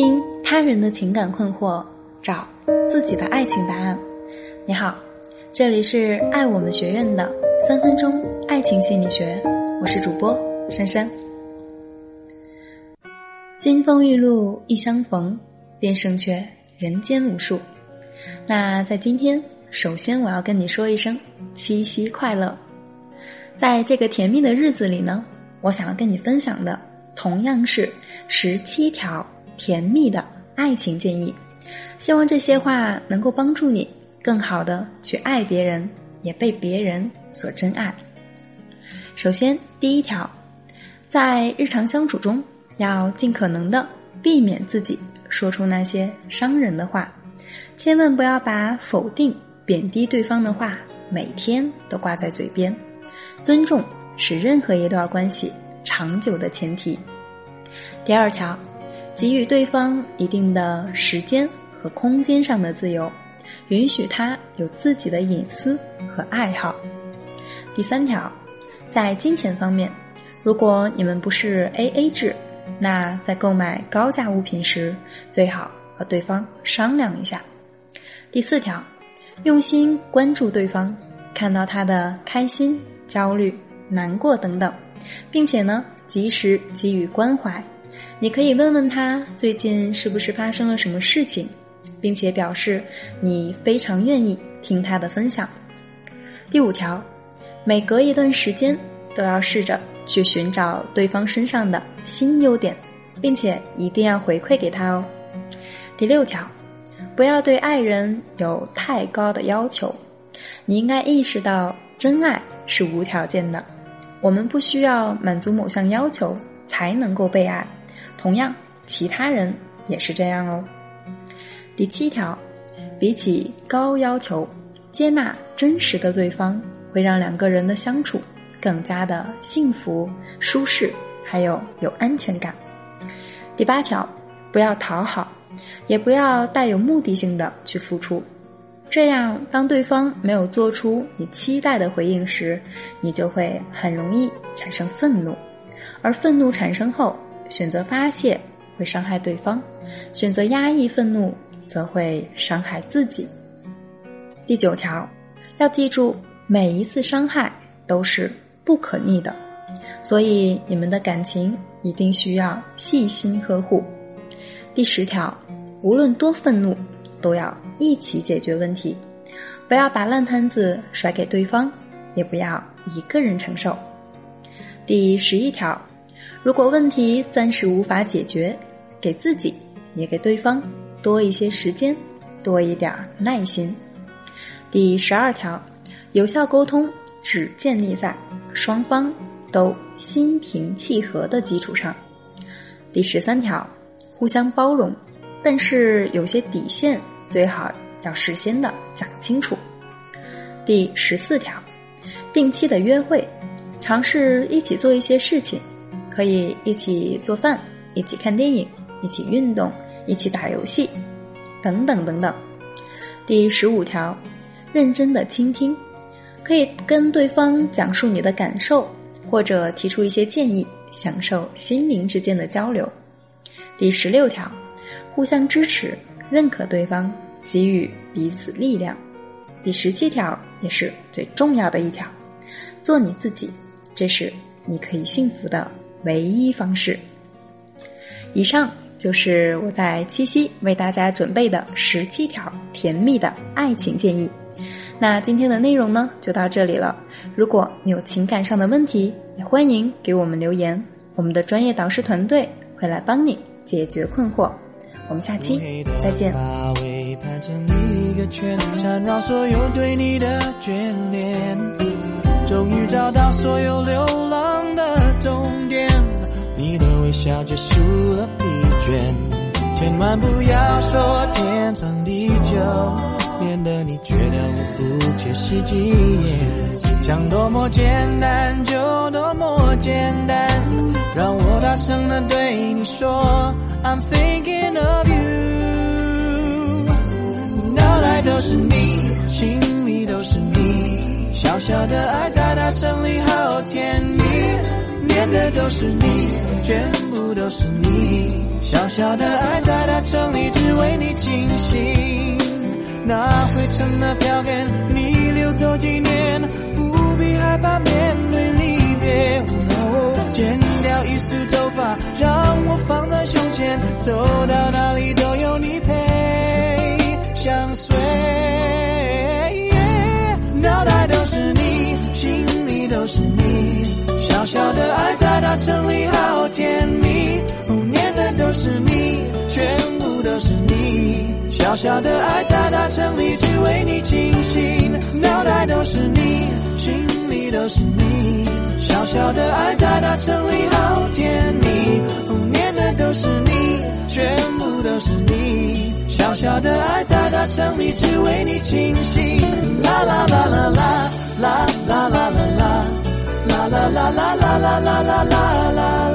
听他人的情感困惑，找自己的爱情答案。你好，这里是爱我们学院的三分钟爱情心理学，我是主播珊珊。金风玉露一相逢，便胜却人间无数。那在今天，首先我要跟你说一声七夕快乐。在这个甜蜜的日子里呢，我想要跟你分享的同样是十七条。甜蜜的爱情建议，希望这些话能够帮助你更好的去爱别人，也被别人所真爱。首先，第一条，在日常相处中，要尽可能的避免自己说出那些伤人的话，千万不要把否定、贬低对方的话每天都挂在嘴边。尊重是任何一段关系长久的前提。第二条。给予对方一定的时间和空间上的自由，允许他有自己的隐私和爱好。第三条，在金钱方面，如果你们不是 A A 制，那在购买高价物品时，最好和对方商量一下。第四条，用心关注对方，看到他的开心、焦虑、难过等等，并且呢，及时给予关怀。你可以问问他最近是不是发生了什么事情，并且表示你非常愿意听他的分享。第五条，每隔一段时间都要试着去寻找对方身上的新优点，并且一定要回馈给他哦。第六条，不要对爱人有太高的要求，你应该意识到真爱是无条件的，我们不需要满足某项要求才能够被爱。同样，其他人也是这样哦。第七条，比起高要求，接纳真实的对方，会让两个人的相处更加的幸福、舒适，还有有安全感。第八条，不要讨好，也不要带有目的性的去付出，这样当对方没有做出你期待的回应时，你就会很容易产生愤怒，而愤怒产生后。选择发泄会伤害对方，选择压抑愤怒则会伤害自己。第九条，要记住每一次伤害都是不可逆的，所以你们的感情一定需要细心呵护。第十条，无论多愤怒，都要一起解决问题，不要把烂摊子甩给对方，也不要一个人承受。第十一条。如果问题暂时无法解决，给自己也给对方多一些时间，多一点耐心。第十二条，有效沟通只建立在双方都心平气和的基础上。第十三条，互相包容，但是有些底线最好要事先的讲清楚。第十四条，定期的约会，尝试一起做一些事情。可以一起做饭，一起看电影，一起运动，一起打游戏，等等等等。第十五条，认真的倾听，可以跟对方讲述你的感受，或者提出一些建议，享受心灵之间的交流。第十六条，互相支持，认可对方，给予彼此力量。第十七条也是最重要的一条，做你自己，这是你可以幸福的。唯一方式。以上就是我在七夕为大家准备的十七条甜蜜的爱情建议。那今天的内容呢，就到这里了。如果你有情感上的问题，也欢迎给我们留言，我们的专业导师团队会来帮你解决困惑。我们下期再见。盘成一个圈，缠绕所有对你的眷恋终于找到所有流要结束了疲倦。千万不要说天长地久，免得你觉得我不切实际。想多么简单就多么简单，让我大声的对你说，I'm thinking of you，脑袋都是你，心里都是你。小小的爱在大城里好甜蜜，念的都是你，全部。都是你。小小的爱在大城里只为你倾心，那灰尘的票根你留作纪念，不必害怕面对离别。剪掉一束头发，让我放在胸前，走到哪里都有你陪相随。脑袋都是你，心里都是你，小小的爱在大城里好甜蜜。念的都是你，全部都是你，小小的爱在大城里只为你倾心。脑袋都是你，心里都是你，小小的爱在大城里好甜蜜。不念的都是你，全部都是你，小小的爱在大城里只为你倾心。啦啦啦啦啦啦啦啦啦啦。啦啦啦啦啦啦啦啦啦啦啦。